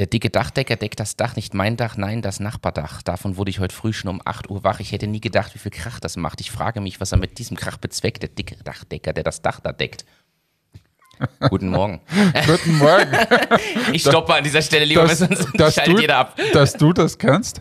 Der dicke Dachdecker deckt das Dach, nicht mein Dach, nein, das Nachbardach. Davon wurde ich heute früh schon um 8 Uhr wach. Ich hätte nie gedacht, wie viel Krach das macht. Ich frage mich, was er mit diesem Krach bezweckt, der dicke Dachdecker, der das Dach da deckt. Guten Morgen. Guten Morgen. Ich stoppe an dieser Stelle lieber, dass, sonst dass, schaltet du, jeder ab. dass du das kannst?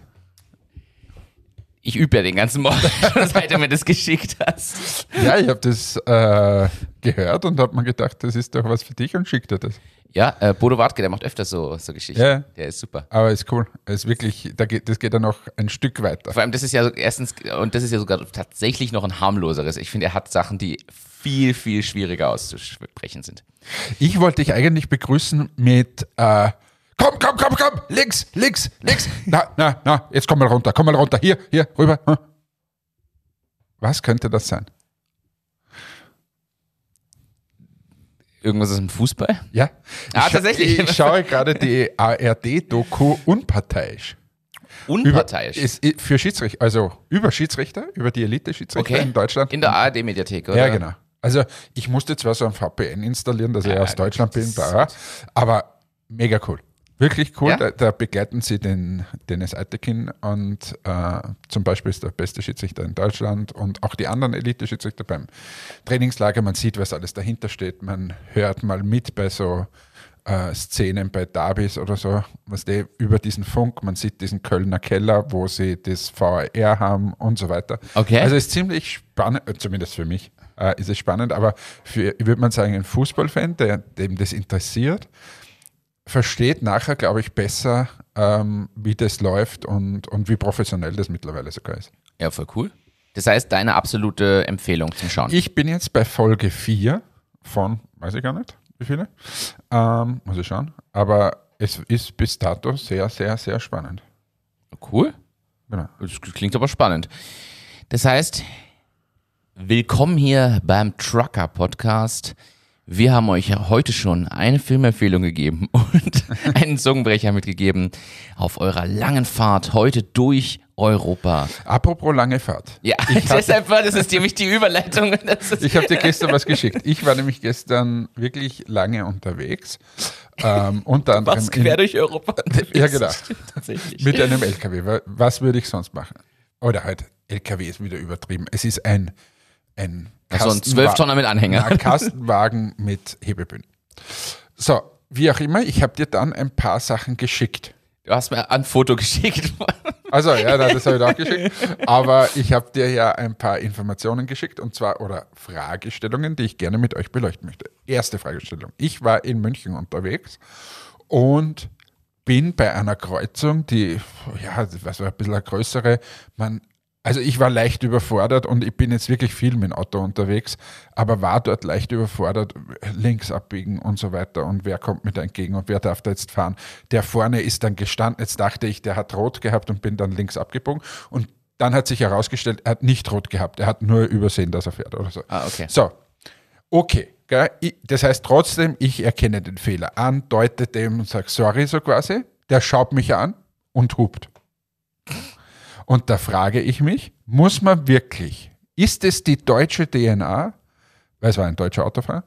Ich übe ja den ganzen Morgen, seit du mir das geschickt hast. Ja, ich habe das äh, gehört und habe mir gedacht, das ist doch was für dich und schickt dir das. Ja, äh, Bodo Wartke, der macht öfter so, so Geschichten. Ja. Der ist super. Aber ist cool. Ist wirklich, da geht, das geht dann noch ein Stück weiter. Vor allem, das ist ja so, erstens, und das ist ja sogar tatsächlich noch ein harmloseres. Ich finde, er hat Sachen, die viel, viel schwieriger auszusprechen sind. Ich wollte dich eigentlich begrüßen mit äh, Komm, komm, komm, komm, links, links, links. Na, na, na, jetzt komm mal runter, komm mal runter. Hier, hier, rüber. Hm. Was könnte das sein? Irgendwas aus dem Fußball? Ja. Ah, ich, tatsächlich. Ich schaue gerade die ARD-Doku unparteiisch. Unparteiisch. Über, ist, für Schiedsrichter, also über Schiedsrichter, über die Elite-Schiedsrichter okay. in Deutschland. In der ARD-Mediathek, oder? Ja, genau. Also ich musste zwar so ein VPN installieren, dass ich Ja, aus Deutschland bin, aber mega cool. Wirklich cool. Ja? Da, da begleiten sie den Dennis Eitekin und äh, zum Beispiel ist der beste Schiedsrichter in Deutschland und auch die anderen Elite-Schiedsrichter beim Trainingslager. Man sieht, was alles dahinter steht. Man hört mal mit bei so äh, Szenen bei Derbys oder so, was die über diesen Funk, man sieht diesen Kölner Keller, wo sie das VAR haben und so weiter. Okay. Also es ist ziemlich spannend, äh, zumindest für mich äh, ist es spannend, aber für, ich würde man sagen, ein Fußballfan, der, dem das interessiert, versteht nachher, glaube ich, besser, ähm, wie das läuft und, und wie professionell das mittlerweile sogar ist. Ja, voll cool. Das heißt, deine absolute Empfehlung zum Schauen. Ich bin jetzt bei Folge 4 von, weiß ich gar nicht, wie viele, ähm, muss ich schauen, aber es ist bis dato sehr, sehr, sehr spannend. Cool. Genau. Das klingt aber spannend. Das heißt, willkommen hier beim Trucker Podcast. Wir haben euch heute schon eine Filmempfehlung gegeben und einen Zungenbrecher mitgegeben auf eurer langen Fahrt heute durch Europa. Apropos lange Fahrt. Ja, hatte- deshalb war das ist nämlich die Überleitung. Ich habe dir gestern was geschickt. Ich war nämlich gestern wirklich lange unterwegs. Ähm, unter anderem was quer durch Europa. unterwegs. Ja, genau. Tatsächlich. mit einem LKW. Wa- Was würde ich sonst machen? Oder halt, LKW ist wieder übertrieben. Es ist ein, ein Also ein Kastenwa- 12-Tonner mit Anhänger. Ein Kastenwagen mit Hebebühnen. So, wie auch immer, ich habe dir dann ein paar Sachen geschickt. Du hast mir ein Foto geschickt. Also ja, das habe ich auch geschickt. Aber ich habe dir ja ein paar Informationen geschickt und zwar oder Fragestellungen, die ich gerne mit euch beleuchten möchte. Erste Fragestellung. Ich war in München unterwegs und bin bei einer Kreuzung, die, ja, was war ein bisschen eine größere, man, also ich war leicht überfordert und ich bin jetzt wirklich viel mit dem Auto unterwegs, aber war dort leicht überfordert, links abbiegen und so weiter und wer kommt mir da entgegen und wer darf da jetzt fahren. Der vorne ist dann gestanden, jetzt dachte ich, der hat rot gehabt und bin dann links abgebogen und dann hat sich herausgestellt, er hat nicht rot gehabt, er hat nur übersehen, dass er fährt oder so. Ah, okay. So, okay. Das heißt trotzdem, ich erkenne den Fehler an, deute dem und sage sorry so quasi. Der schaut mich an und hupt. Und da frage ich mich, muss man wirklich, ist es die deutsche DNA, weil es war ein deutscher Autofahrer,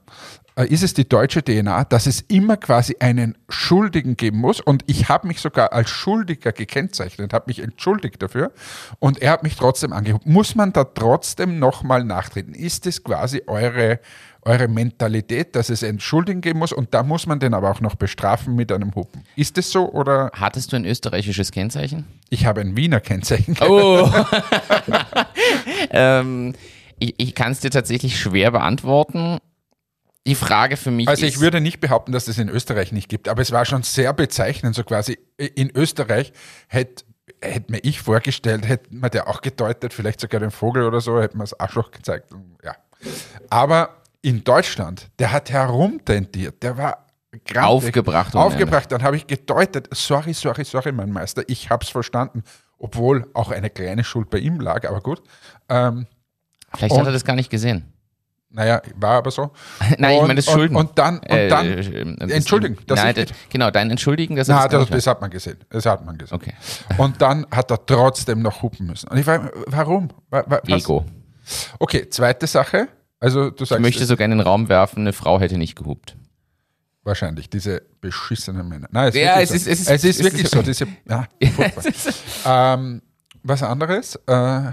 äh, ist es die deutsche DNA, dass es immer quasi einen Schuldigen geben muss und ich habe mich sogar als Schuldiger gekennzeichnet, habe mich entschuldigt dafür und er hat mich trotzdem angehoben. Muss man da trotzdem nochmal nachtreten? Ist es quasi eure, eure Mentalität, dass es einen Schuldigen geben muss und da muss man den aber auch noch bestrafen mit einem Hupen? Ist es so oder Hattest du ein österreichisches Kennzeichen? ich habe ein Wiener Kennzeichen? Oh. ähm, ich ich kann es dir tatsächlich schwer beantworten. Die Frage für mich Also ist, ich würde nicht behaupten, dass es in Österreich nicht gibt, aber es war schon sehr bezeichnend, so quasi in Österreich hätte hätte mir ich vorgestellt, hätte man der auch gedeutet, vielleicht sogar den Vogel oder so, hätte man das Arschloch gezeigt. Ja. Aber in Deutschland, der hat herumtendiert, der war grantig. Aufgebracht Aufgebracht, dann habe ich gedeutet, sorry, sorry, sorry, mein Meister, ich habe es verstanden, obwohl auch eine kleine Schuld bei ihm lag, aber gut. Ähm, vielleicht hat und- er das gar nicht gesehen. naja, war aber so. Nein, ich Und- meine das und- Schulden. Und dann, und Äh, dann äh, das- entschuldigen, dass nein, ich das, genau, dein Entschuldigen, das, gar das, das hat man gesehen. Das hat man gesehen. Okay. Und dann hat er trotzdem noch hupen müssen. Und ich frage, warum? Wa- wa- was? Ego. Okay, zweite Sache. Also du Ich sagst, möchte so gerne in den Raum werfen, eine Frau hätte nicht gehupt. wahrscheinlich, diese beschissenen Männer. Nein, es, Ja, wirklich es so. ist- es ist- es ist wirklich ist- so. Diese, ja, ähm, was anderes, äh,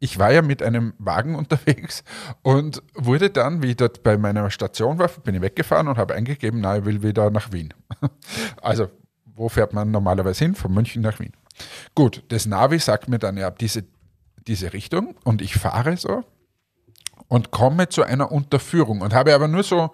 ich war ja mit einem Wagen unterwegs und wurde dann, wie ich dort bei meiner Station war, bin ich weggefahren und habe eingegeben, na, ich will wieder nach Wien. Also, wo fährt man normalerweise hin? Von München nach Wien. Gut, das Navi sagt mir dann ja diese, diese Richtung und ich fahre so und komme zu einer Unterführung und habe aber nur so,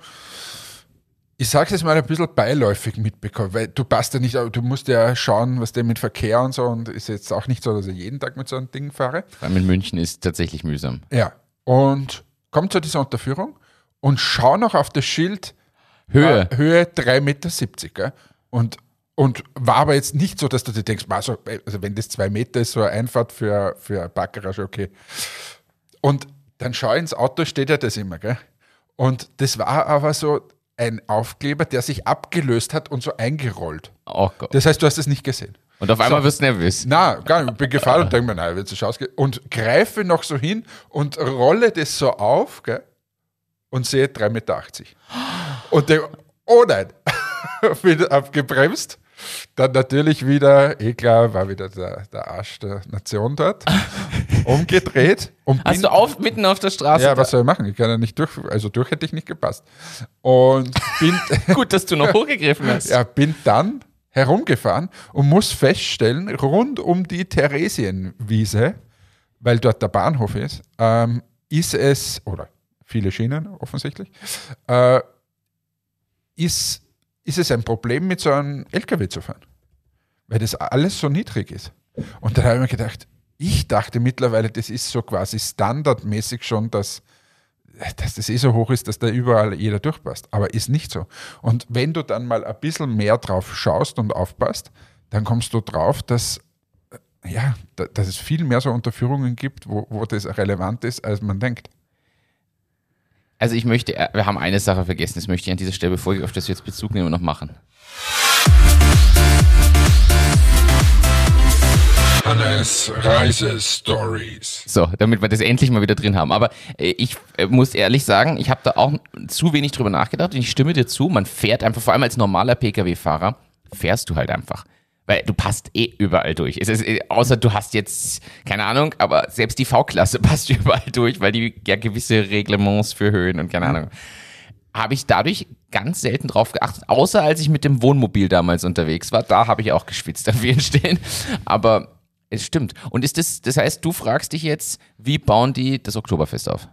ich sage es jetzt mal ein bisschen beiläufig mitbekommen, weil du passt ja nicht, du musst ja schauen, was der mit Verkehr und so und ist jetzt auch nicht so, dass ich jeden Tag mit so einem Ding fahre. Vor allem in München ist tatsächlich mühsam. Ja, und komme zu dieser Unterführung und schau noch auf das Schild Höhe. äh, Höhe 3,70 Meter. Und, und war aber jetzt nicht so, dass du dir denkst, also, also wenn das zwei Meter ist, so eine Einfahrt für, für Parkgarage, okay. Und dann schau ins Auto, steht ja das immer, gell? Und das war aber so ein Aufkleber, der sich abgelöst hat und so eingerollt. Oh Gott. Das heißt, du hast es nicht gesehen. Und auf einmal So. wirst du nervös. Na, gar nicht. Ich bin gefahren und denke mir, nein, wird sich ausgehen. Und greife noch so hin und rolle das so auf, gell? Und sehe 3,80 Meter. Und denke, oh nein, bin abgebremst. Dann natürlich wieder, eh klar, war wieder der, der Arsch der Nation dort. Umgedreht. Und bin, Hast du auf, mitten auf der Straße? ja, was soll ich machen? Ich kann ja nicht durch, also durch hätte ich nicht gepasst. Und bin, Gut, dass du noch hochgegriffen hast. ja, bin dann herumgefahren und muss feststellen, rund um die Theresienwiese, weil dort der Bahnhof ist, ähm, ist es, oder viele Schienen offensichtlich, äh, ist, ist es ein Problem, mit so einem LKW zu fahren. Weil das alles so niedrig ist. Und dann habe ich mir gedacht, ich dachte mittlerweile, das ist so quasi standardmäßig schon, dass, dass das eh so hoch ist, dass da überall jeder durchpasst. Aber ist nicht so. Und wenn du dann mal ein bisschen mehr drauf schaust und aufpasst, dann kommst du drauf, dass, äh, ja, da- dass es viel mehr so Unterführungen gibt, wo, wo das relevant ist, als man denkt. Also ich möchte, äh, wir haben eine Sache vergessen, das möchte ich an dieser Stelle, bevor ich auf das jetzt Bezug nehme, noch machen. Hannes Reisestories. So, damit wir das endlich mal wieder drin haben. Aber äh, ich äh, muss ehrlich sagen, ich habe da auch zu wenig drüber nachgedacht und ich stimme dir zu, man fährt einfach, vor allem als normaler Pkw-Fahrer, fährst du halt einfach. Weil du passt eh überall durch. Es ist, äh, außer du hast jetzt, keine Ahnung, aber selbst die V-Klasse passt überall durch, weil die ja gewisse Reglements für Höhen und keine Ahnung. Habe ich dadurch ganz selten drauf geachtet, außer als ich mit dem Wohnmobil damals unterwegs war. Da habe ich auch geschwitzt an vielen Stellen. Aber es stimmt. Und ist das, das heißt, du fragst dich jetzt, wie bauen die das Oktoberfest auf?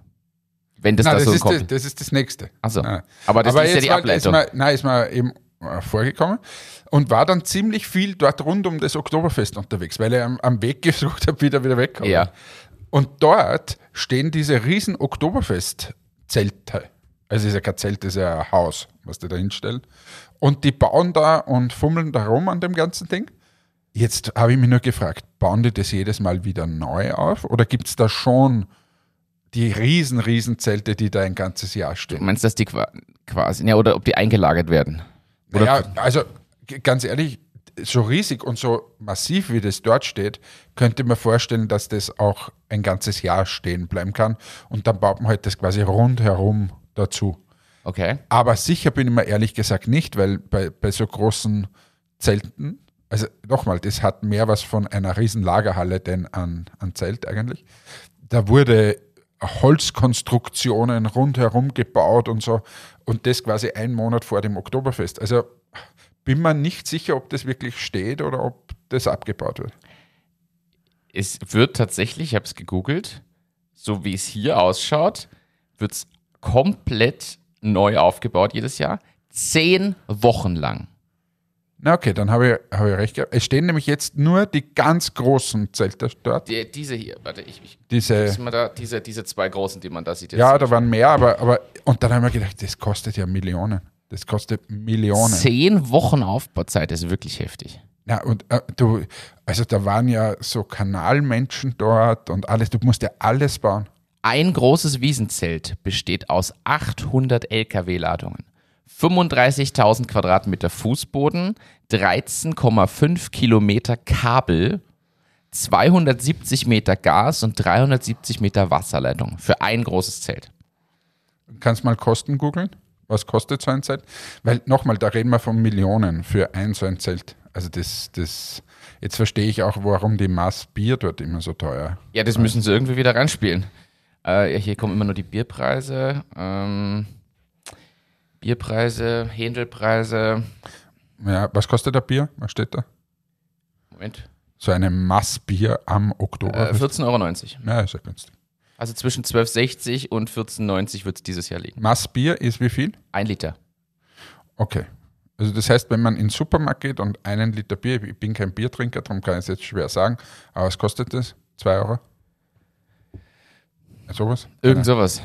Wenn das Nein, da das, so ist kommt. das, das ist das Nächste. Achso. Nein. Aber das ist ja die Ableitung. Ist mal, nein, ist mal eben vorgekommen und war dann ziemlich viel dort rund um das Oktoberfest unterwegs, weil er am, am Weg gesucht habe, wieder wieder weg. Ja. Und dort stehen diese riesen Oktoberfest-Zelte. Also ist ja kein Zelt, das ist ja ein Haus, was die da hinstellen. Und die bauen da und fummeln da rum an dem ganzen Ding. Jetzt habe ich mich nur gefragt, bauen die das jedes Mal wieder neu auf? Oder gibt es da schon die riesen, riesen Zelte, die da ein ganzes Jahr stehen? Du meinst, dass die qua- quasi, ja, oder ob die eingelagert werden? Oder Naja, also ganz ehrlich, so riesig und so massiv, wie das dort steht, könnte man vorstellen, dass das auch ein ganzes Jahr stehen bleiben kann. Und dann baut man halt das quasi rundherum dazu. okay. Aber sicher bin ich mir ehrlich gesagt nicht, weil bei, bei so großen Zelten, also nochmal, das hat mehr was von einer riesen Lagerhalle denn an, an Zelt eigentlich. Da wurde Holzkonstruktionen rundherum gebaut und so und das quasi einen Monat vor dem Oktoberfest. Also bin mir nicht sicher, ob das wirklich steht oder ob das abgebaut wird. Es wird tatsächlich, ich habe es gegoogelt, so wie es hier ausschaut, wird es komplett neu aufgebaut jedes Jahr. Zehn Wochen lang. Na okay, dann habe ich, habe ich recht gehabt. Es stehen nämlich jetzt nur die ganz großen Zelte dort. Die, diese hier, warte, ich, ich Diese, da, diese, diese zwei großen, die man da sieht. Jetzt. Ja, da waren mehr, aber, aber und dann haben wir gedacht, das kostet ja Millionen. Das kostet Millionen. Zehn Wochen Aufbauzeit ist wirklich heftig. Ja, und äh, du, also da waren ja so Kanalmenschen dort und alles, du musst ja alles bauen. Ein großes Wiesenzelt besteht aus 800 LKW-Ladungen, 35.000 Quadratmeter Fußboden, 13,5 Kilometer Kabel, 270 Meter Gas und 370 Meter Wasserleitung für ein großes Zelt. Kannst mal Kosten googeln? Was kostet so ein Zelt? Weil nochmal, da reden wir von Millionen für ein so ein Zelt. Also das, das, jetzt verstehe ich auch, warum die Maß Bier dort immer so teuer. Ja, das müssen sie irgendwie wieder reinspielen. Äh, hier kommen immer nur die Bierpreise. Ähm, Bierpreise, Händelpreise. Ja, was kostet der Bier? Was steht da? Moment. So eine Massbier am Äh, Oktober. 14,90 Euro. ja, ist ja günstig. Also zwischen 12,60 und 14,90 wird es dieses Jahr liegen. Massbier ist wie viel? Ein Liter. Okay. Also das heißt, wenn man in den Supermarkt geht und einen Liter Bier, ich bin kein Biertrinker, darum kann ich es jetzt schwer sagen, aber was kostet das? Zwei Euro? Sowas? Irgend sowas.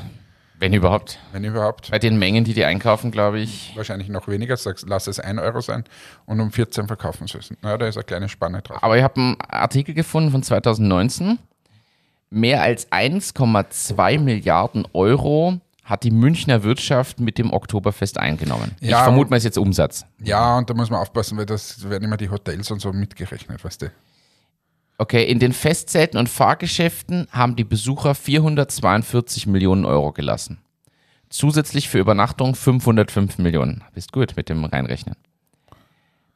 Wenn überhaupt. Wenn überhaupt. Bei den Mengen, die die einkaufen, glaube ich. Wahrscheinlich noch weniger, sagst, lass es ein Euro sein und um 14 verkaufen sie es. Naja, da ist eine kleine Spanne drauf. Aber ich habe einen Artikel gefunden von 2019. Mehr als 1,2 Milliarden Euro hat die Münchner Wirtschaft mit dem Oktoberfest eingenommen. ich Ja, vermute mal, ist jetzt Umsatz. Ja, und da muss man aufpassen, weil das werden immer die Hotels und so mitgerechnet, weißt du. Okay, in den Festzelten und Fahrgeschäften haben die Besucher 442 Millionen Euro gelassen. Zusätzlich für Übernachtung 505 Millionen. Bist gut mit dem Reinrechnen.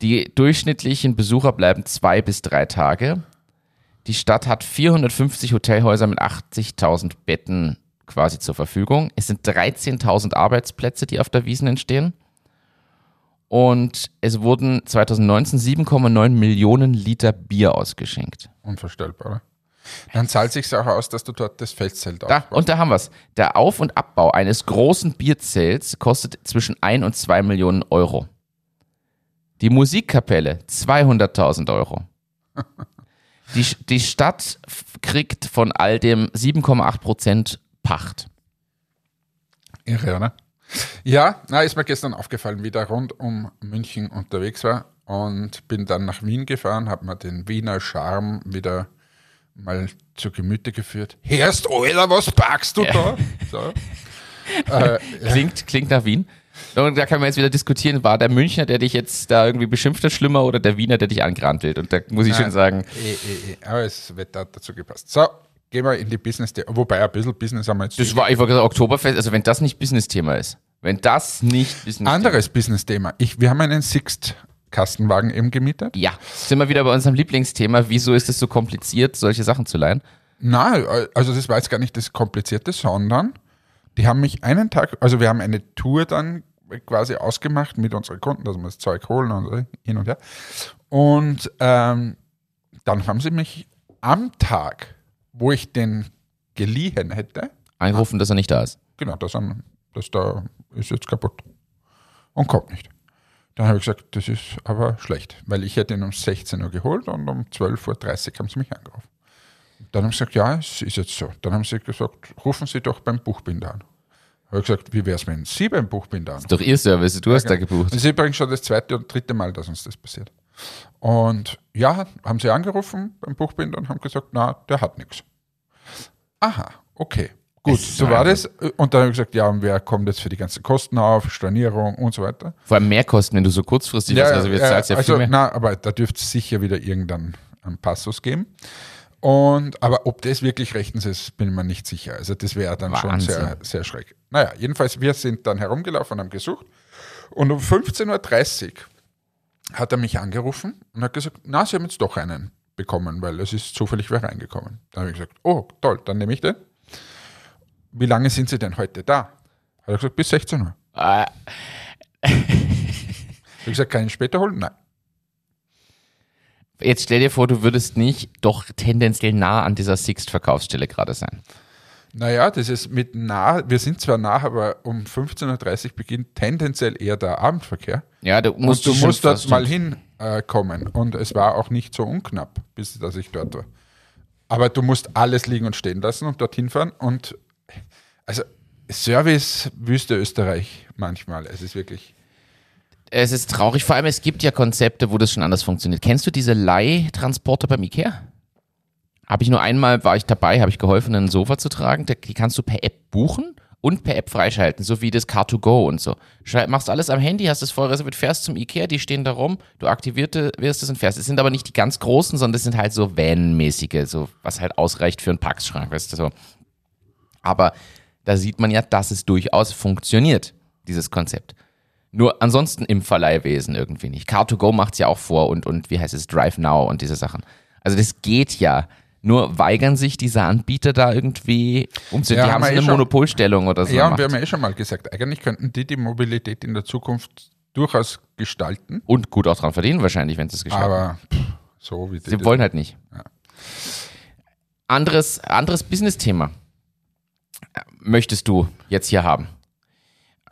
Die durchschnittlichen Besucher bleiben zwei bis drei Tage. Die Stadt hat 450 Hotelhäuser mit 80.000 Betten quasi zur Verfügung. Es sind 13.000 Arbeitsplätze, die auf der Wiesen entstehen. Und es wurden 2019 7,9 Millionen Liter Bier ausgeschenkt. Unvorstellbar, oder? Dann zahlt sich auch aus, dass du dort das Feldzelt Da, aufbaust. und da haben wir es. Der Auf- und Abbau eines großen Bierzelts kostet zwischen 1 und 2 Millionen Euro. Die Musikkapelle 200.000 Euro. Die, die Stadt kriegt von all dem 7,8 Prozent Pacht. Irre, oder? Ja, na, ist mir gestern aufgefallen, wie der rund um München unterwegs war und bin dann nach Wien gefahren, habe mir den Wiener Charme wieder mal zu Gemüte geführt. Herrst, Alter, was packst du da? So. äh, Klingt, klingt nach Wien. Und da kann man jetzt wieder diskutieren, war der Münchner, der dich jetzt da irgendwie beschimpft hat, schlimmer oder der Wiener, der dich angerannt will? Und da muss ich schon sagen, eh, eh, eh, aber es wird da dazu gepasst. So, gehen wir in die Business, wobei ein bisschen Business haben wir jetzt. das war einfach gesagt Oktoberfest, also wenn das nicht Business-Thema ist, wenn das nicht Business-Thema Anderes Business-Thema. Ich, wir haben einen Sixt-Kastenwagen eben gemietet. Ja, sind wir wieder bei unserem Lieblingsthema. Wieso ist es so kompliziert, solche Sachen zu leihen? Nein, also das war jetzt gar nicht das Komplizierte, sondern die haben mich einen Tag, also wir haben eine Tour dann quasi ausgemacht mit unseren Kunden, dass wir das Zeug holen und so, hin und her. Und ähm, dann haben sie mich am Tag, wo ich den geliehen hätte, Eingerufen, dass er nicht da ist. genau, das, haben, das da ist jetzt kaputt und kommt nicht. Dann habe ich gesagt, das ist aber schlecht, weil ich hätte ihn um 16 Uhr geholt und um 12.30 Uhr haben sie mich angerufen. Dann haben sie gesagt, ja, es ist jetzt so. Dann haben sie gesagt, rufen Sie doch beim Buchbinder an. Habe ich gesagt, wie wäre es, wenn Sie beim Buchbinder an? Doch ihr Service, du hast da gebucht. Das ist übrigens schon das zweite und dritte Mal, dass uns das passiert. Und ja, haben sie angerufen beim Buchbinder und haben gesagt, na, der hat nichts. Aha, okay. Gut, so war das. Und dann habe ich gesagt, ja, und wer kommt jetzt für die ganzen Kosten auf, Stornierung und so weiter. Vor allem Mehrkosten, wenn du so kurzfristig bist. Also jetzt zahlst du ja also, viel mehr. na, aber da dürfte es sicher wieder irgendeinen einen Passus geben. Und, aber ob das wirklich rechtens ist, bin ich mir nicht sicher. Also das wäre dann schon Wahnsinn. sehr, sehr schräg. Naja, jedenfalls, wir sind dann herumgelaufen und haben gesucht. Und um 15.30 Uhr hat er mich angerufen und hat gesagt, na, Sie haben jetzt doch einen bekommen, weil es ist zufällig wer reingekommen. Dann habe ich gesagt, oh, toll, dann nehme ich den. Wie lange sind Sie denn heute da? Hat er gesagt, bis 16 Uhr. Äh, Ich habe gesagt, kann ich später holen? Nein. jetzt stell dir vor, du würdest nicht doch tendenziell nah an dieser Sixt-Verkaufsstelle gerade sein. Naja, das ist mit nah, wir sind zwar nah, aber um 15.30 Uhr beginnt tendenziell eher der Abendverkehr. Ja, du musst, und du musst dort mal hinkommen. Äh, und es war auch nicht so unknapp, bis dass ich dort war. Aber du musst alles liegen und stehen lassen und dorthin fahren. Und also Service Wüste Österreich manchmal. Es ist wirklich. Es ist traurig, vor allem es gibt ja Konzepte, wo das schon anders funktioniert. Kennst du diese Leihtransporter beim Ikea? Habe ich nur einmal, war ich dabei, habe ich geholfen, ein Sofa zu tragen. Die kannst du per App buchen und per App freischalten, so wie das Car2Go und so. Schrei- Machst alles am Handy, hast es voll reserviert, fährst zum Ikea, die stehen da rum, du aktivierst wirst es und fährst. Es sind aber nicht die ganz großen, sondern das sind halt so Van-mäßige, so, was halt ausreicht für einen Packschrank, weißt du so. Aber da sieht man ja, dass es durchaus funktioniert. dieses Konzept. Nur ansonsten im Verleihwesen irgendwie nicht. Car2Go macht es ja auch vor und, und wie heißt es, Drive Now und diese Sachen. Also das geht ja. Nur weigern sich diese Anbieter da irgendwie umzusetzen. Ja, die haben haben eh eine schon- Monopolstellung oder so. Ja, und wir haben ja eh schon mal gesagt, eigentlich könnten die die Mobilität in der Zukunft durchaus gestalten, und gut auch dran verdienen wahrscheinlich, wenn sie es geschafft haben. aber pff, so wie die Sie wollen halt nicht. Ja. Anderes, anderes Business-Thema äh, möchtest du jetzt hier haben.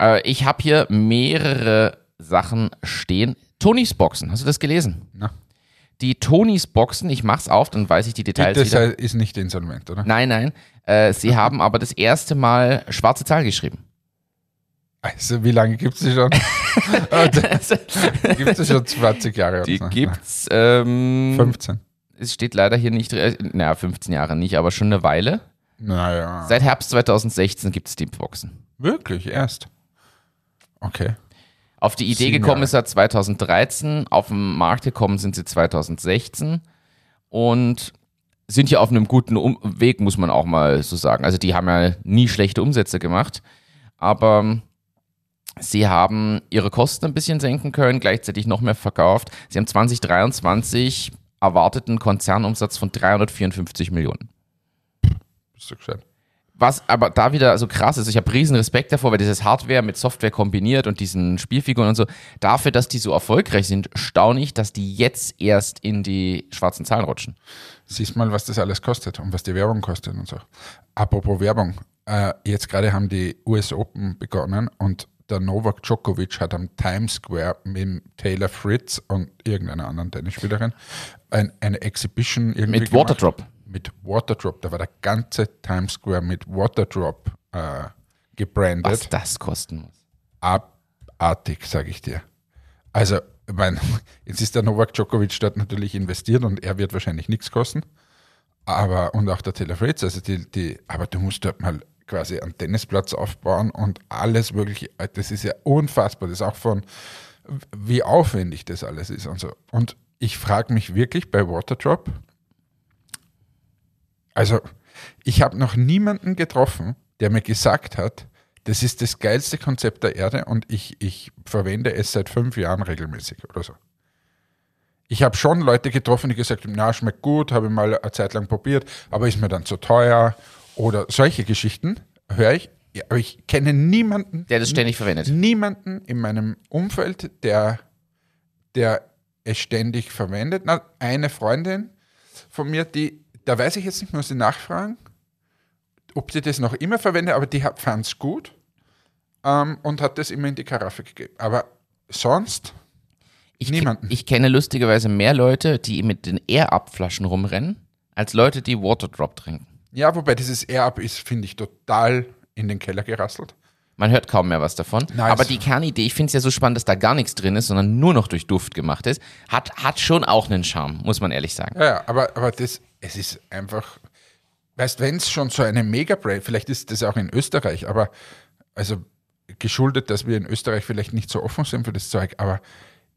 Äh, ich habe hier mehrere Sachen stehen. Tonys Boxen, hast du das gelesen? Na. Die Tonys Boxen, ich mach's auf, dann weiß ich die Details Das wieder. ist nicht insolvent, oder? Nein, nein. Äh, sie haben aber das erste Mal schwarze Zahl geschrieben. Also, wie lange gibt es die schon? gibt es schon 20 Jahre? Die oder so? gibt's, ähm, 15. es steht leider hier nicht, äh, naja, 15 Jahre nicht, aber schon eine Weile. Naja. Seit Herbst 2016 gibt es die Boxen. Wirklich, erst. Okay. Auf die Idee gekommen ist er 2013, auf den Markt gekommen sind sie 2016 und sind hier auf einem guten um Weg, muss man auch mal so sagen. Also die haben ja nie schlechte Umsätze gemacht, aber sie haben ihre Kosten ein bisschen senken können, gleichzeitig noch mehr verkauft. Sie haben 2023 erwarteten Konzernumsatz von 354 Millionen. Bist du gescheit? Was aber da wieder so krass ist, ich habe riesen Respekt davor, weil dieses Hardware mit Software kombiniert und diesen Spielfiguren und so, dafür, dass die so erfolgreich sind, staune ich, dass die jetzt erst in die schwarzen Zahlen rutschen. Siehst mal, was das alles kostet und was die Werbung kostet und so. Apropos Werbung, äh, jetzt gerade haben die US Open begonnen und der Novak Djokovic hat am Times Square mit Taylor Fritz und irgendeiner anderen Tennisspielerin ein, eine Exhibition irgendwie Mit gemacht. Mit Waterdrop. Da war der ganze Times Square mit Waterdrop äh, gebrandet. Was das kosten muss. abartig, sage ich dir. Also, ich mein, jetzt ist der Novak Djokovic dort natürlich investiert und er wird wahrscheinlich nichts kosten. Aber, und auch der Taylor Fritz, also die, die, aber du musst dort mal quasi einen Tennisplatz aufbauen und alles wirklich, das ist ja unfassbar. Das ist auch von, wie aufwendig das alles ist und so. Und ich frage mich wirklich bei Waterdrop, also ich habe noch niemanden getroffen, der mir gesagt hat, das ist das geilste Konzept der Erde und ich, ich verwende es seit fünf Jahren regelmäßig oder so. Ich habe schon Leute getroffen, die gesagt haben, na, schmeckt gut, habe ich mal eine Zeit lang probiert, aber ist mir dann zu teuer oder solche Geschichten höre ich. Ja, aber ich kenne niemanden, Der das ständig verwendet. niemanden in meinem Umfeld, der, der es ständig verwendet. Na, eine Freundin von mir, die, da weiß ich jetzt nicht, muss ich nachfragen, ob die das noch immer verwendet, aber die fand es gut ähm, und hat das immer in die Karaffe gegeben. Aber sonst, Ich, Niemanden. ich kenne lustigerweise mehr Leute, die mit den Air-Up-Flaschen rumrennen, als Leute, die Waterdrop trinken. ja, wobei dieses Air-Up ist, finde ich, total in den Keller gerasselt. Man hört kaum mehr was davon. Nice. Aber die Kernidee, ich finde es ja so spannend, dass da gar nichts drin ist, sondern nur noch durch Duft gemacht ist, hat, hat schon auch einen Charme, muss man ehrlich sagen. Ja, ja, aber, aber das, es ist einfach, weißt, wenn es schon so eine Mega-Brand, vielleicht ist das auch in Österreich, aber also geschuldet, dass wir in Österreich vielleicht nicht so offen sind für das Zeug, aber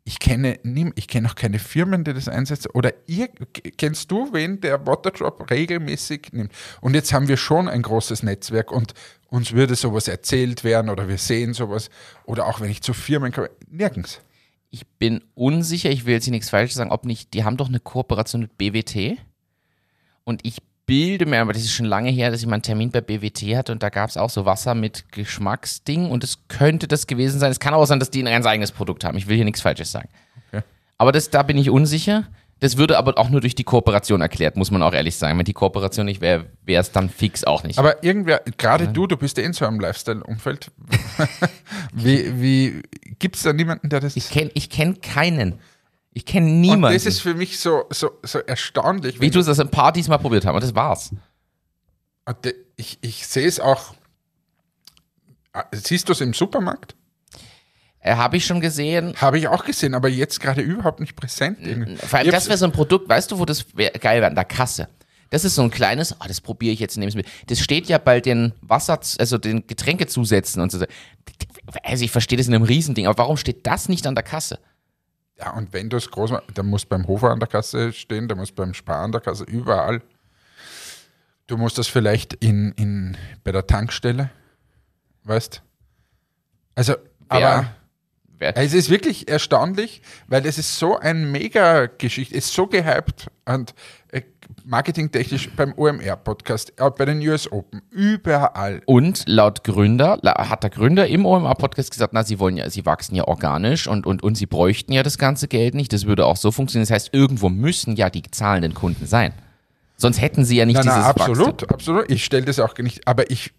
ich kenne nie, ich kenne auch keine Firmen, die das einsetzen. Oder ihr, kennst du wen, der Waterdrop regelmäßig nimmt? Und jetzt haben wir schon ein großes Netzwerk und uns würde sowas erzählt werden oder wir sehen sowas. Oder auch wenn ich zu Firmen komme, nirgends. Ich bin unsicher, ich will jetzt hier nichts Falsches sagen, ob nicht, die haben doch eine Kooperation mit BWT. Und ich bilde mir, aber das ist schon lange her, dass ich mal einen Termin bei BWT hatte und da gab es auch so Wasser mit Geschmacksding und es könnte das gewesen sein. Es kann auch sein, dass die ein ganz eigenes Produkt haben. Ich will hier nichts Falsches sagen. Okay. Aber das, da bin ich unsicher. Das würde aber auch nur durch die Kooperation erklärt, muss man auch ehrlich sagen. Wenn die Kooperation nicht wäre, wäre es dann fix auch nicht. Aber irgendwer, gerade du, du bist ja in so einem Lifestyle-Umfeld. wie wie gibt es da niemanden, der das. ich kenne ich kenn keinen. Ich kenne und niemanden. das ist für mich so, so, so erstaunlich. wie du das ein paar diesmal probiert haben und das war's. Und de- Ich, ich sehe es auch. Ah, Siehst du es im Supermarkt? Äh, Habe ich schon gesehen. Habe ich auch gesehen, aber jetzt gerade überhaupt nicht präsent. irgendwie. Vor allem, das wäre so ein Produkt, weißt du, wo das wär, geil wäre? An der Kasse. Das ist so ein kleines, oh, das probiere ich jetzt in Lebensmittel. Das steht ja bei den Wasser, also den Getränkezusätzen und so. Also ich verstehe das in einem Riesending, aber warum steht das nicht an der Kasse? ja, und wenn du es groß machst, der muss beim Hofer an der Kasse stehen, der muss beim Spar an der Kasse, überall. Du musst das vielleicht in, in, bei der Tankstelle, weißt Also, aber Wer- es ist wirklich erstaunlich, weil es ist so ein Mega-Geschichte, ist so gehypt und äh, marketingtechnisch beim OMR-Podcast, äh, bei den US Open, überall. Und laut Gründer, hat der Gründer im OMA-Podcast gesagt, na, sie wollen ja, sie wachsen ja organisch und, und, und sie bräuchten ja das ganze Geld nicht. Das würde auch so funktionieren. Das heißt, irgendwo müssen ja die zahlenden Kunden sein. Sonst hätten sie ja nicht Nein, dieses nein, absolut, Wachstum. absolut. Ich stelle das auch nicht, aber ich.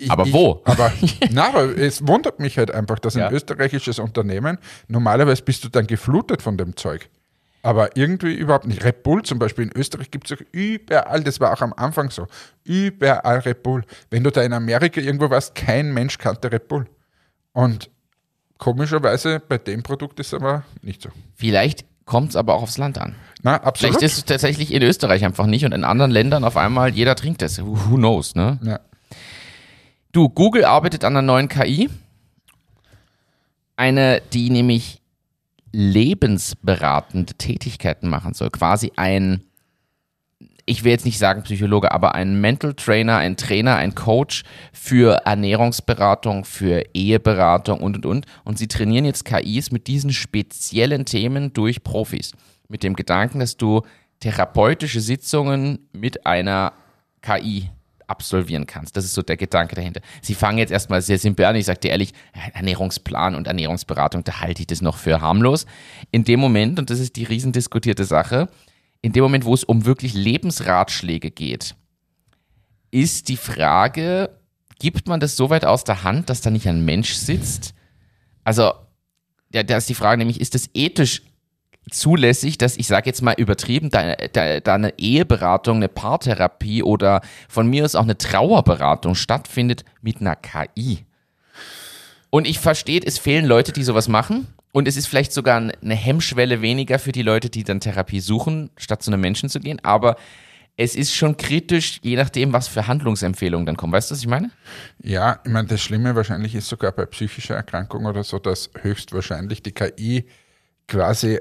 Ich Aber ich, wo? Aber, na, aber es wundert mich halt einfach, dass Ja. ein österreichisches Unternehmen, normalerweise bist du dann geflutet von dem Zeug. Aber irgendwie überhaupt nicht. Red Bull zum Beispiel in Österreich gibt es auch überall, das war auch am Anfang so, überall Red Bull. Wenn du da in Amerika irgendwo warst, kein Mensch kannte Red Bull. Und komischerweise bei dem Produkt ist es aber nicht so. Vielleicht kommt es aber auch aufs Land an. Na, absolut. Vielleicht ist es tatsächlich in Österreich einfach nicht und in anderen Ländern auf einmal jeder trinkt es. Who who knows, ne? ja. Du, Google arbeitet an einer neuen KI. Eine, die nämlich lebensberatende Tätigkeiten machen soll. Quasi ein, ich will jetzt nicht sagen Psychologe, aber ein Mental Trainer, ein Trainer, ein Coach für Ernährungsberatung, für Eheberatung und und und. Und sie trainieren jetzt KIs mit diesen speziellen Themen durch Profis. Mit dem Gedanken, dass du therapeutische Sitzungen mit einer KI absolvieren kannst. Das ist so der Gedanke dahinter. Sie fangen jetzt erstmal sehr simpel an. Ich sage dir ehrlich, Ernährungsplan und Ernährungsberatung, da halte ich das noch für harmlos. In dem Moment, und das ist die riesendiskutierte Sache, in dem Moment, wo es um wirklich Lebensratschläge geht, ist die Frage, gibt man das so weit aus der Hand, dass da nicht ein Mensch sitzt? Also, ja, da ist die Frage nämlich, ist das ethisch zulässig, dass ich sage jetzt mal übertrieben, da, eine Eheberatung, eine Paartherapie oder von mir aus auch eine Trauerberatung stattfindet mit einer KI. Und ich verstehe, es fehlen Leute, die sowas machen. Und es ist vielleicht sogar eine Hemmschwelle weniger für die Leute, die dann Therapie suchen, statt zu einem Menschen zu gehen. Aber es ist schon kritisch, je nachdem, was für Handlungsempfehlungen dann kommen. Weißt du, was ich meine? Ja, ich meine, das Schlimme wahrscheinlich ist sogar bei psychischer Erkrankung oder so, dass höchstwahrscheinlich die KI quasi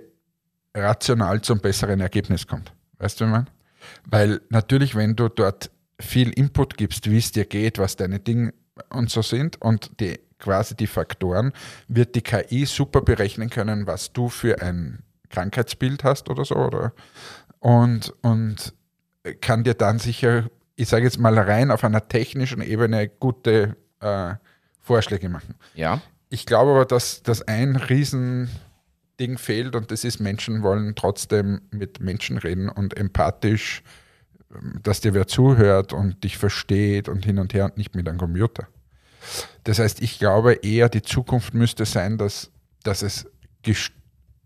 rational zum besseren Ergebnis kommt. Weißt du, wie ich meine? Weil natürlich, wenn du dort viel Input gibst, wie es dir geht, was deine Dinge und so sind und die quasi die Faktoren, wird die KI super berechnen können, was du für ein Krankheitsbild hast oder so. Oder und, und kann dir dann sicher, ich sage jetzt mal rein auf einer technischen Ebene, gute äh, Vorschläge machen. Ja. Ich glaube aber, dass, dass ein Riesending fehlt und das ist, Menschen wollen trotzdem mit Menschen reden und empathisch, ähm, dass dir wer zuhört und dich versteht und hin und her und nicht mit einem Computer. Das heißt, ich glaube eher, die Zukunft müsste sein, dass, dass es gest-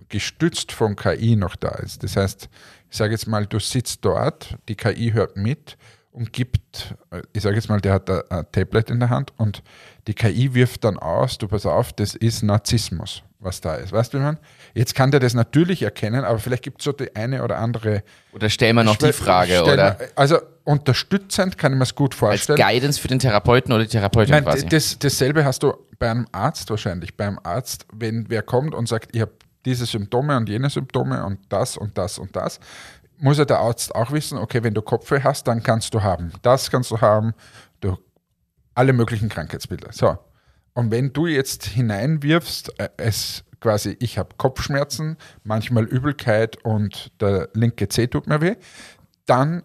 gestützt von KI noch da ist. Das heißt, ich sage jetzt mal, du sitzt dort, die KI hört mit und gibt, äh, ich sage jetzt mal, der hat ein, ein Tablet in der Hand und die KI wirft dann aus, du pass auf, das ist Narzissmus, was da ist. Weißt du, wie man? Jetzt kann der das natürlich erkennen, aber vielleicht gibt es so die eine oder andere. Oder stellen wir noch die Frage, Stell- oder? Also unterstützend kann ich mir es gut Als vorstellen. Guidance für den Therapeuten oder die Therapeutin Nein, quasi. das, dasselbe hast du bei einem Arzt wahrscheinlich. Beim Arzt, wenn wer kommt und sagt, ich habe diese Symptome und jene Symptome und das und das und das, muss ja der Arzt auch wissen, okay, wenn du Kopfweh hast, dann kannst du haben. Das kannst du haben, du, alle möglichen Krankheitsbilder. So. Und wenn du jetzt hineinwirfst, äh, es quasi, ich habe Kopfschmerzen, manchmal Übelkeit und der linke Zeh tut mir weh, dann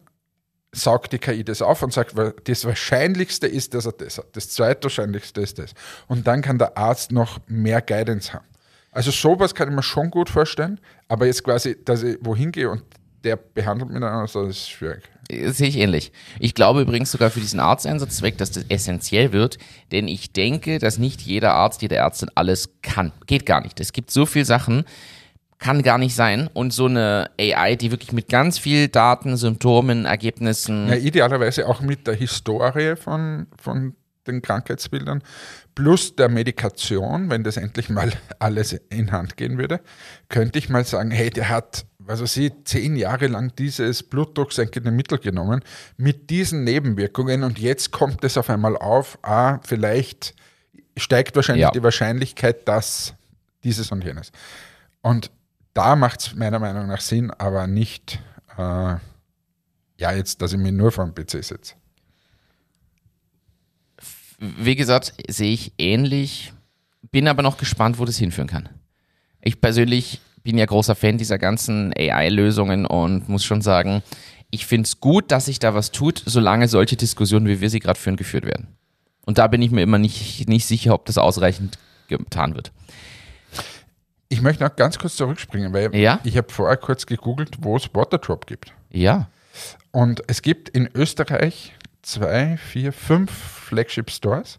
saugt die KI das auf und sagt, das Wahrscheinlichste ist, dass er das hat. Das Zweitwahrscheinlichste ist das. Und dann kann der Arzt noch mehr Guidance haben. Also sowas kann ich mir schon gut vorstellen, aber jetzt quasi, dass ich wohin gehe und der behandelt also das ist schwierig. Das sehe ich ähnlich. Ich glaube übrigens sogar für diesen Arzteinsatzzweck, dass das essentiell wird, denn ich denke, dass nicht jeder Arzt, jede Ärztin alles kann. Geht gar nicht. Es gibt so viele Sachen, kann gar nicht sein. Und so eine AI, die wirklich mit ganz viel Daten, Symptomen, Ergebnissen. Ja, idealerweise auch mit der Historie von, von den Krankheitsbildern plus der Medikation, wenn das endlich mal alles in Hand gehen würde, könnte ich mal sagen, hey, der hat, was weiß ich, zehn Jahre lang dieses blutdrucksenkende Mittel genommen mit diesen Nebenwirkungen und jetzt kommt es auf einmal auf, ah, vielleicht steigt wahrscheinlich Ja. die Wahrscheinlichkeit, dass dieses und jenes. Und da macht es meiner Meinung nach Sinn, aber nicht, äh, ja, jetzt, dass ich mich nur vor dem PC sitze. Wie gesagt, sehe ich ähnlich. bin aber noch gespannt, wo das hinführen kann. Ich persönlich bin ja großer Fan dieser ganzen AI-Lösungen und muss schon sagen, ich finde es gut, dass sich da was tut, solange solche Diskussionen, wie wir sie gerade führen, geführt werden. Und da bin ich mir immer nicht, nicht sicher, ob das ausreichend getan wird. Ich möchte noch ganz kurz zurückspringen, weil Ja? ich habe vorher kurz gegoogelt, wo es Waterdrop gibt. Ja. Und es gibt in Österreich zwei, vier, fünf Flagship Stores.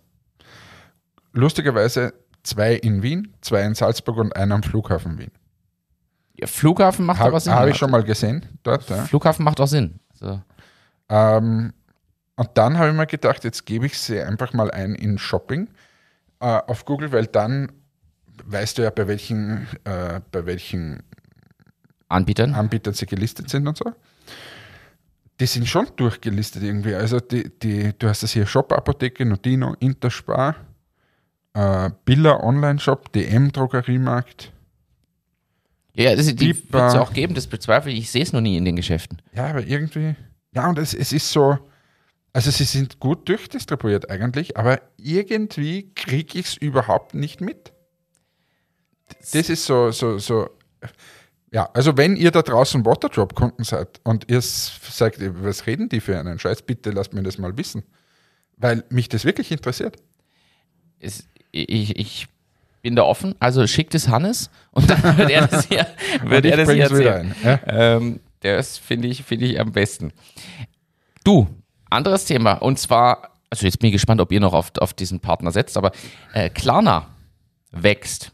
Lustigerweise zwei in Wien, zwei in Salzburg und einer am Flughafen Wien. Ja Flughafen macht Habe aber Sinn. hab ich schon mal gesehen dort. Ja. Flughafen macht auch Sinn. So. Ähm, und dann habe ich mir gedacht, jetzt gebe ich sie einfach mal ein in Shopping äh, auf Google, weil dann weißt du ja, bei welchen, äh, bei welchen Anbietern? Anbietern sie gelistet sind und so. Die sind schon durchgelistet irgendwie. Also die, die, du hast das hier Shop-Apotheke, Notino, Interspar, äh, Billa Online-Shop, DM Drogeriemarkt. Ja, das, die wird es auch geben, das bezweifle ich. Ich sehe es noch nie in den Geschäften. Ja, aber irgendwie, ja, und es, es ist so, also sie sind gut durchdistribuiert eigentlich, aber irgendwie kriege ich es überhaupt nicht mit. Das ist so, so, so, ja, also wenn ihr da draußen Waterdrop-Kunden seid und ihr sagt, was reden die für einen Scheiß, bitte lasst mir das mal wissen, weil mich das wirklich interessiert. Es, ich, ich bin da offen, also schickt es Hannes und dann wird er das hier, wird er das hier erzählen. ein. Ja. Ähm, das finde ich, finde ich am besten. Du, anderes Thema. Und zwar, also jetzt bin ich gespannt, ob ihr noch auf, auf diesen Partner setzt, aber äh, Klarna wächst.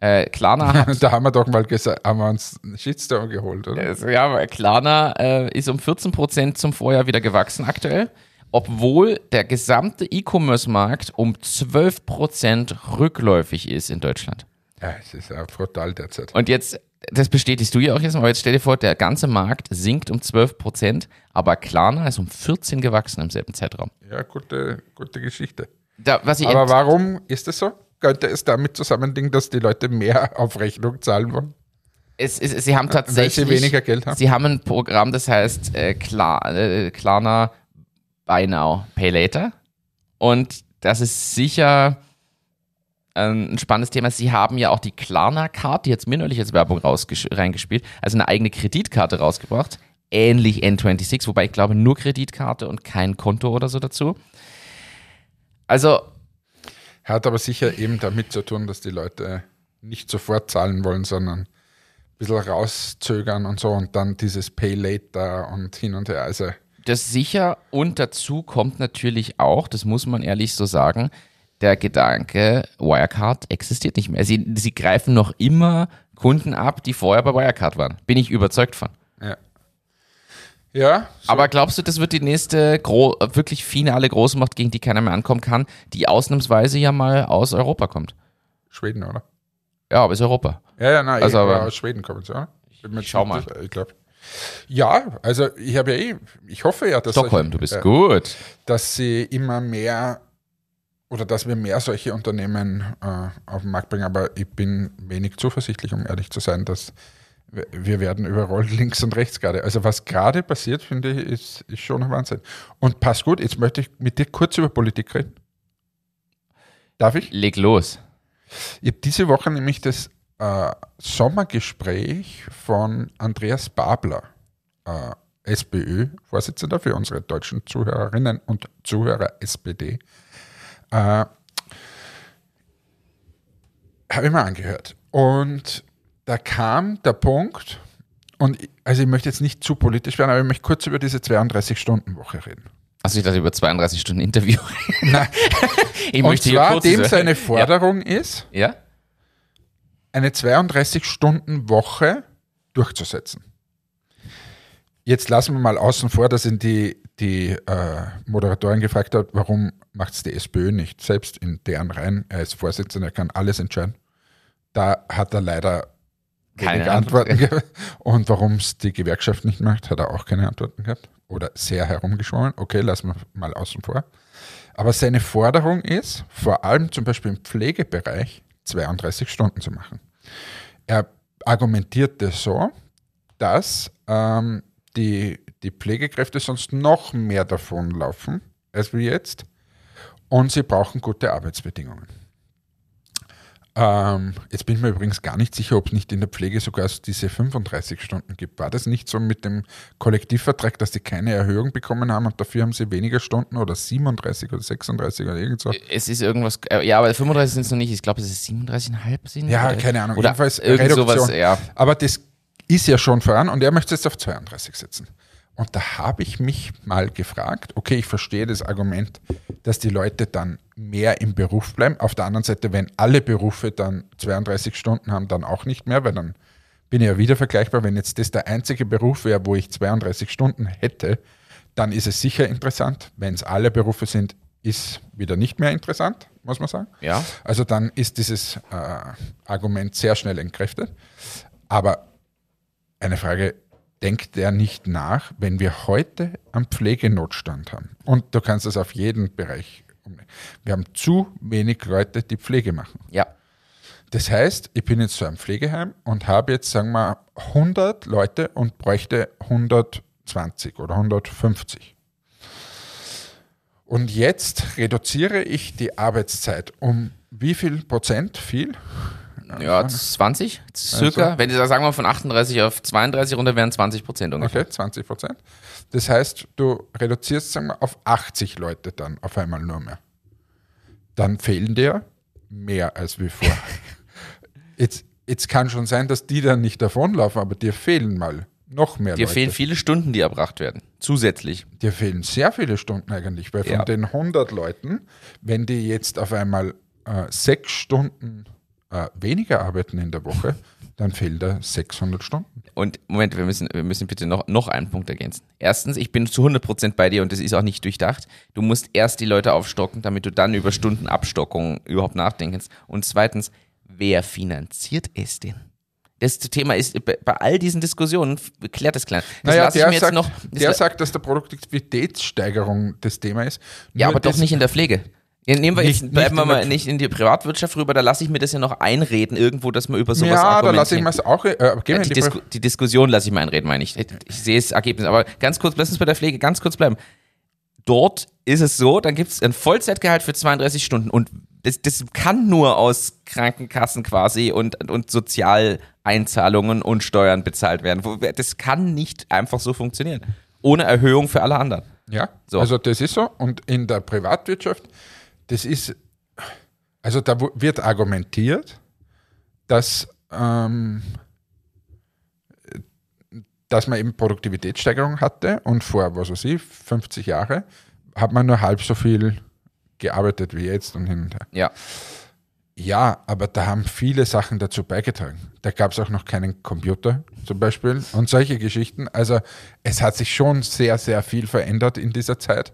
Äh, Klarna hat, Da haben wir doch mal gesagt, haben wir uns einen Shitstorm geholt, oder? also, ja, Klarna äh, ist um 14% zum Vorjahr wieder gewachsen aktuell, obwohl der gesamte E-Commerce-Markt um 12% rückläufig ist in Deutschland. Ja, es ist ja brutal derzeit. Und jetzt, das bestätigst du ja auch jetzt mal, aber jetzt stell dir vor, der ganze Markt sinkt um 12%, aber Klarna ist um 14 gewachsen im selben Zeitraum. Ja, gute, gute Geschichte. Da, Aber warum ist das so? Könnte es damit zusammenhängen, dass die Leute mehr auf Rechnung zahlen wollen? es, es, sie haben Weil tatsächlich sie weniger Geld haben? Sie haben ein Programm, das heißt äh, Klar, äh, Klarna Buy Now, Pay Later. Und das ist sicher ähm, ein spannendes Thema. Sie haben ja auch die Klarna-Card, die jetzt mir als Werbung reingespielt, also eine eigene Kreditkarte rausgebracht. Ähnlich N26, wobei ich glaube nur Kreditkarte und kein Konto oder so dazu. Also, Hat aber sicher eben damit zu tun, dass die Leute nicht sofort zahlen wollen, sondern ein bisschen rauszögern und so und dann dieses Pay Later und hin und her. Also Das sicher und dazu kommt natürlich auch, das muss man ehrlich so sagen, der Gedanke, Wirecard existiert nicht mehr. Sie, sie greifen noch immer Kunden ab, die vorher bei Wirecard waren. Bin ich überzeugt von. ja. Ja, so Aber glaubst du, das wird die nächste gro wirklich finale Großmacht, gegen die keiner mehr ankommen kann, die ausnahmsweise ja mal aus Europa kommt? Schweden, oder? Ja, aber ist Europa. Ja, ja, nein, Also also, aber- aus Schweden kommen sie, oder? Bin mir Ich schau sicher, Ich glaube. Ja, also ich habe ja eh, ich hoffe ja, dass, Stockholm, solche- du bist äh, gut. dass sie immer mehr oder dass wir mehr solche Unternehmen äh, auf den Markt bringen, aber ich bin wenig zuversichtlich, um ehrlich zu sein, dass wir- werden überrollt links und rechts gerade. Also was gerade passiert, finde ich, ist, ist schon ein Wahnsinn. Und pass gut, jetzt möchte ich mit dir kurz über Politik reden. Darf ich? Leg los. Ich habe diese Woche nämlich das äh, Sommergespräch von Andreas Babler, äh, SPÖ, Vorsitzender für unsere deutschen Zuhörerinnen und Zuhörer SPD, äh, habe ich mir angehört. Und da kam der Punkt, und ich, also ich möchte jetzt nicht zu politisch werden, aber ich möchte kurz über diese 32-Stunden-Woche reden. Du dich das über 32 Stunden Interview? Nein. Ich Und möchte zwar dem seine Forderung ist, Ja? Eine 32-Stunden-Woche durchzusetzen. Jetzt lassen wir mal außen vor, dass ihn die, die äh, Moderatorin gefragt hat, warum macht es die SPÖ nicht? Selbst in deren Reihen, er ist Vorsitzender, er kann alles entscheiden. Da hat er leider Keine. Antworten gehabt. Und warum es die Gewerkschaft nicht macht, hat er auch keine Antworten gehabt. Oder sehr herumgeschwommen. Okay, lassen wir mal außen vor. Aber seine Forderung ist, vor allem zum Beispiel im Pflegebereich, 32 Stunden zu machen. Er argumentierte so, dass ähm, die, die Pflegekräfte sonst noch mehr davonlaufen als wir jetzt und sie brauchen gute Arbeitsbedingungen. Ähm, jetzt bin ich mir übrigens gar nicht sicher, ob es nicht in der Pflege sogar diese 35 Stunden gibt. War das nicht so mit dem Kollektivvertrag, dass sie keine Erhöhung bekommen haben und dafür haben sie weniger Stunden oder 37 oder 36 oder irgend so? Es ist irgendwas, äh, ja, aber 35 sind es noch nicht. Ich glaube, es ist 37,5 sind. Ja, oder, keine Ahnung. Oder Jedenfalls irgend Reduktion. sowas, ja. Aber das ist ja schon voran und er möchte es jetzt auf 32 setzen. Und da habe ich mich mal gefragt, okay, ich verstehe das Argument, dass die Leute dann mehr im Beruf bleiben. Auf der anderen Seite, wenn alle Berufe dann 32 Stunden haben, dann auch nicht mehr, weil dann bin ich ja wieder vergleichbar. Wenn jetzt das der einzige Beruf wäre, wo ich 32 Stunden hätte, dann ist es sicher interessant. Wenn es alle Berufe sind, ist wieder nicht mehr interessant, muss man sagen. Ja. Also dann ist dieses äh, Argument sehr schnell entkräftet. Aber eine Frage, denkt der nicht nach, wenn wir heute einen Pflegenotstand haben? Und du kannst das auf jeden Bereich. umlegen. Wir haben zu wenig Leute, die Pflege machen. Ja. Das heißt, ich bin jetzt zu einem Pflegeheim und habe jetzt, sagen wir, 100 Leute und bräuchte 120 oder 150. Und jetzt reduziere ich die Arbeitszeit um wie viel Prozent? Viel? Ja, 20 circa. Also. Wenn da sagen wir von 38 auf 32 runter wären 20 Prozent ungefähr. Okay, 20 Prozent. Das heißt, du reduzierst sagen wir, auf 80 Leute dann auf einmal nur mehr. Dann fehlen dir mehr als wie vorher. jetzt, jetzt kann schon sein, dass die dann nicht davonlaufen, aber dir fehlen mal noch mehr Dir Leute. fehlen viele Stunden, die erbracht werden. Zusätzlich. dir fehlen sehr viele Stunden eigentlich, weil von Ja. den 100 Leuten, wenn die jetzt auf einmal äh, sechs Stunden äh, weniger arbeiten in der Woche, dann fehlen da 600 Stunden. Und Moment, wir müssen, wir müssen bitte noch, noch einen Punkt ergänzen. Erstens, ich bin zu 100% bei dir und das ist auch nicht durchdacht. Du musst erst die Leute aufstocken, damit du dann über Stundenabstockung überhaupt nachdenken kannst. Und zweitens, wer finanziert es denn? Das Thema ist, bei, all diesen Diskussionen, klärt das klar. Das Naja, der, sagt, noch. das der sagt, dass der Produktivitätssteigerung das Thema ist. ja, aber doch nicht in der Pflege. Nehmen wir Nicht- jetzt, bleiben wir mal nicht in die Privatwirtschaft rüber, da lasse ich mir das ja noch einreden, irgendwo, dass man über sowas Ja, da lasse ich mir es auch. Äh, Ja, die, die Disku die Diskussion lasse ich mal einreden, meine ich. Ich sehe das Ergebnis. Aber ganz kurz, lass uns bei der Pflege ganz kurz bleiben. Dort ist es so, dann gibt es ein Vollzeitgehalt für 32 Stunden und das, das kann nur aus Krankenkassen quasi und, und Sozialeinzahlungen und Steuern bezahlt werden. Das kann nicht einfach so funktionieren. Ohne Erhöhung für alle anderen. Ja, So. also das ist so. Und in der Privatwirtschaft, das ist, also da wird argumentiert, dass, ähm, dass man eben Produktivitätssteigerung hatte und vor, was weiß ich, 50 Jahre hat man nur halb so viel gearbeitet wie jetzt und hin und her. Ja. Ja, aber da haben viele Sachen dazu beigetragen. Da gab es auch noch keinen Computer zum Beispiel und solche Geschichten. Also es hat sich schon sehr, sehr viel verändert in dieser Zeit.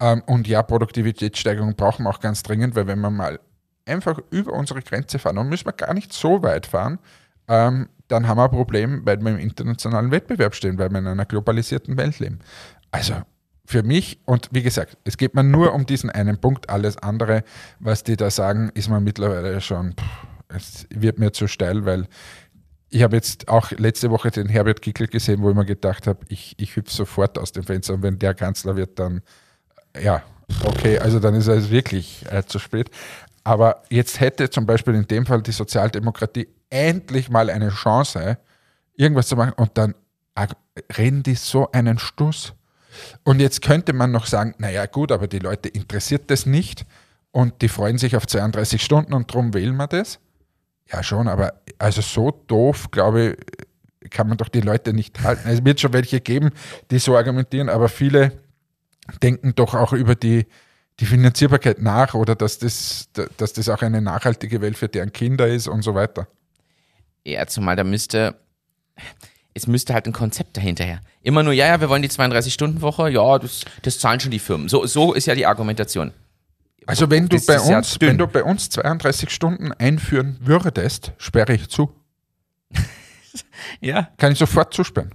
Ähm, und ja, Produktivitätssteigerung brauchen wir auch ganz dringend, weil wenn wir mal einfach über unsere Grenze fahren, und müssen wir gar nicht so weit fahren, ähm, dann haben wir ein Problem, weil wir im internationalen Wettbewerb stehen, weil wir in einer globalisierten Welt leben. Also für mich, und wie gesagt, es geht mir nur um diesen einen Punkt, alles andere, was die da sagen, ist mir mittlerweile schon, pff, es wird mir zu steil, weil ich habe jetzt auch letzte Woche den Herbert Kickl gesehen, wo ich mir gedacht habe, ich, ich hüpfe sofort aus dem Fenster und wenn der Kanzler wird, dann, ja, okay, also dann ist es wirklich äh, zu spät. Aber jetzt hätte zum Beispiel in dem Fall die Sozialdemokratie endlich mal eine Chance, irgendwas zu machen und dann ag- reden die so einen Stuss. Und jetzt könnte man noch sagen, naja gut, aber die Leute interessiert das nicht und die freuen sich auf 32 Stunden und darum wählen wir das. Ja schon, aber also so doof, glaube ich, kann man doch die Leute nicht halten. Es wird schon welche geben, die so argumentieren, aber viele denken doch auch über die, die Finanzierbarkeit nach oder dass das, dass das auch eine nachhaltige Welt für deren Kinder ist und so weiter. Ja, zumal da müsste, es müsste halt ein Konzept dahinter her. Immer nur, ja, ja, wir wollen die 32-Stunden-Woche, ja, das, das zahlen schon die Firmen. So, so ist ja die Argumentation. Also wenn du Das bei ja uns, wenn du bei uns 32 Stunden einführen würdest, sperre ich zu. Ja, Kann ich sofort zusperren.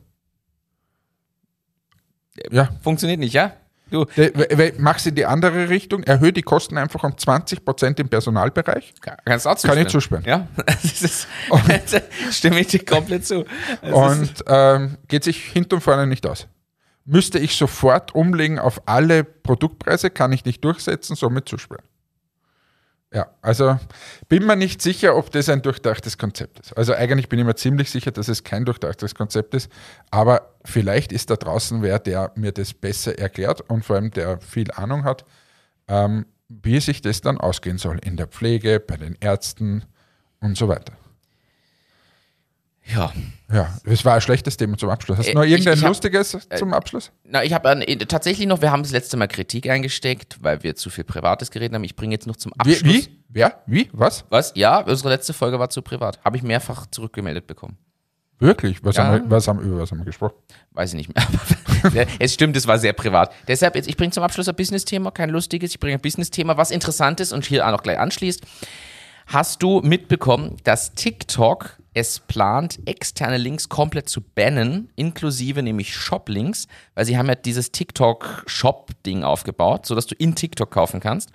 Ja. funktioniert nicht, ja? Du, De- we- we- Mach's in die andere Richtung, erhöhe die Kosten einfach um 20% im Personalbereich. kannst auch Kann ich zusperren. Ja, das ist, stimme ich dir komplett zu. Ist, Und ähm, geht sich hinten und vorne nicht aus. Müsste ich sofort umlegen auf alle Produktpreise, kann ich nicht durchsetzen, somit zusperren. Ja, also bin mir nicht sicher, ob das ein durchdachtes Konzept ist. Also eigentlich bin ich mir ziemlich sicher, dass es kein durchdachtes Konzept ist, aber vielleicht ist da draußen wer, der mir das besser erklärt und vor allem der viel Ahnung hat, ähm, wie sich das dann ausgehen soll in der Pflege, bei den Ärzten und so weiter. Ja. Ja, das war ein schlechtes Thema zum Abschluss. Hast du Äh, noch ich- irgendein ich hab- lustiges zum Abschluss? Na, ich habe tatsächlich noch, wir haben das letzte Mal Kritik eingesteckt, weil wir zu viel Privates geredet haben. Ich bringe jetzt noch zum Wie, Abschluss. wie? Wer? Wie? Was? Was? Ja, unsere letzte Folge war zu privat. Habe ich mehrfach zurückgemeldet bekommen. Wirklich? Was, Ja. haben wir, was haben, über was haben wir gesprochen? Weiß ich nicht mehr. Es stimmt, es war sehr privat. Deshalb, jetzt, ich bringe zum Abschluss ein Business-Thema, kein lustiges. Ich bringe ein Business-Thema, was interessant ist und hier auch noch gleich anschließt. Hast du mitbekommen, dass TikTok es plant, externe Links komplett zu bannen, inklusive nämlich Shop-Links, weil sie haben ja dieses TikTok-Shop-Ding aufgebaut, sodass du in TikTok kaufen kannst.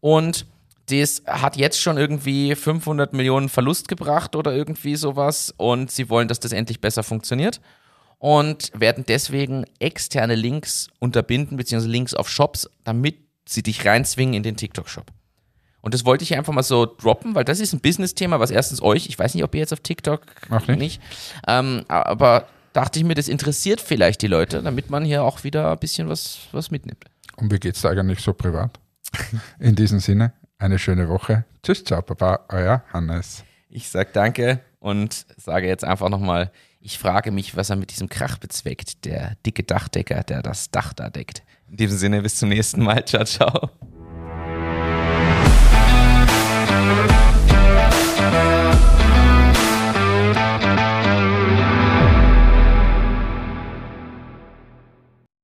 Und das hat jetzt schon irgendwie 500 Millionen Verlust gebracht oder irgendwie sowas. Und sie wollen, dass das endlich besser funktioniert. Und werden deswegen externe Links unterbinden, beziehungsweise Links auf Shops, damit sie dich reinzwingen in den TikTok-Shop. Und das wollte ich hier einfach mal so droppen, weil das ist ein Business-Thema, was erstens euch, ich weiß nicht, ob ihr jetzt auf TikTok Noch nicht. ähm, aber dachte ich mir, das interessiert vielleicht die Leute, damit man hier auch wieder ein bisschen was, was mitnimmt. Und wie geht's da eigentlich so privat? In diesem Sinne, eine schöne Woche. Tschüss, ciao, Papa, euer Hannes. Ich sag danke und sage jetzt einfach nochmal, ich frage mich, was er mit diesem Krach bezweckt, der dicke Dachdecker, der das Dach da deckt. In diesem Sinne, bis zum nächsten Mal. Ciao, ciao.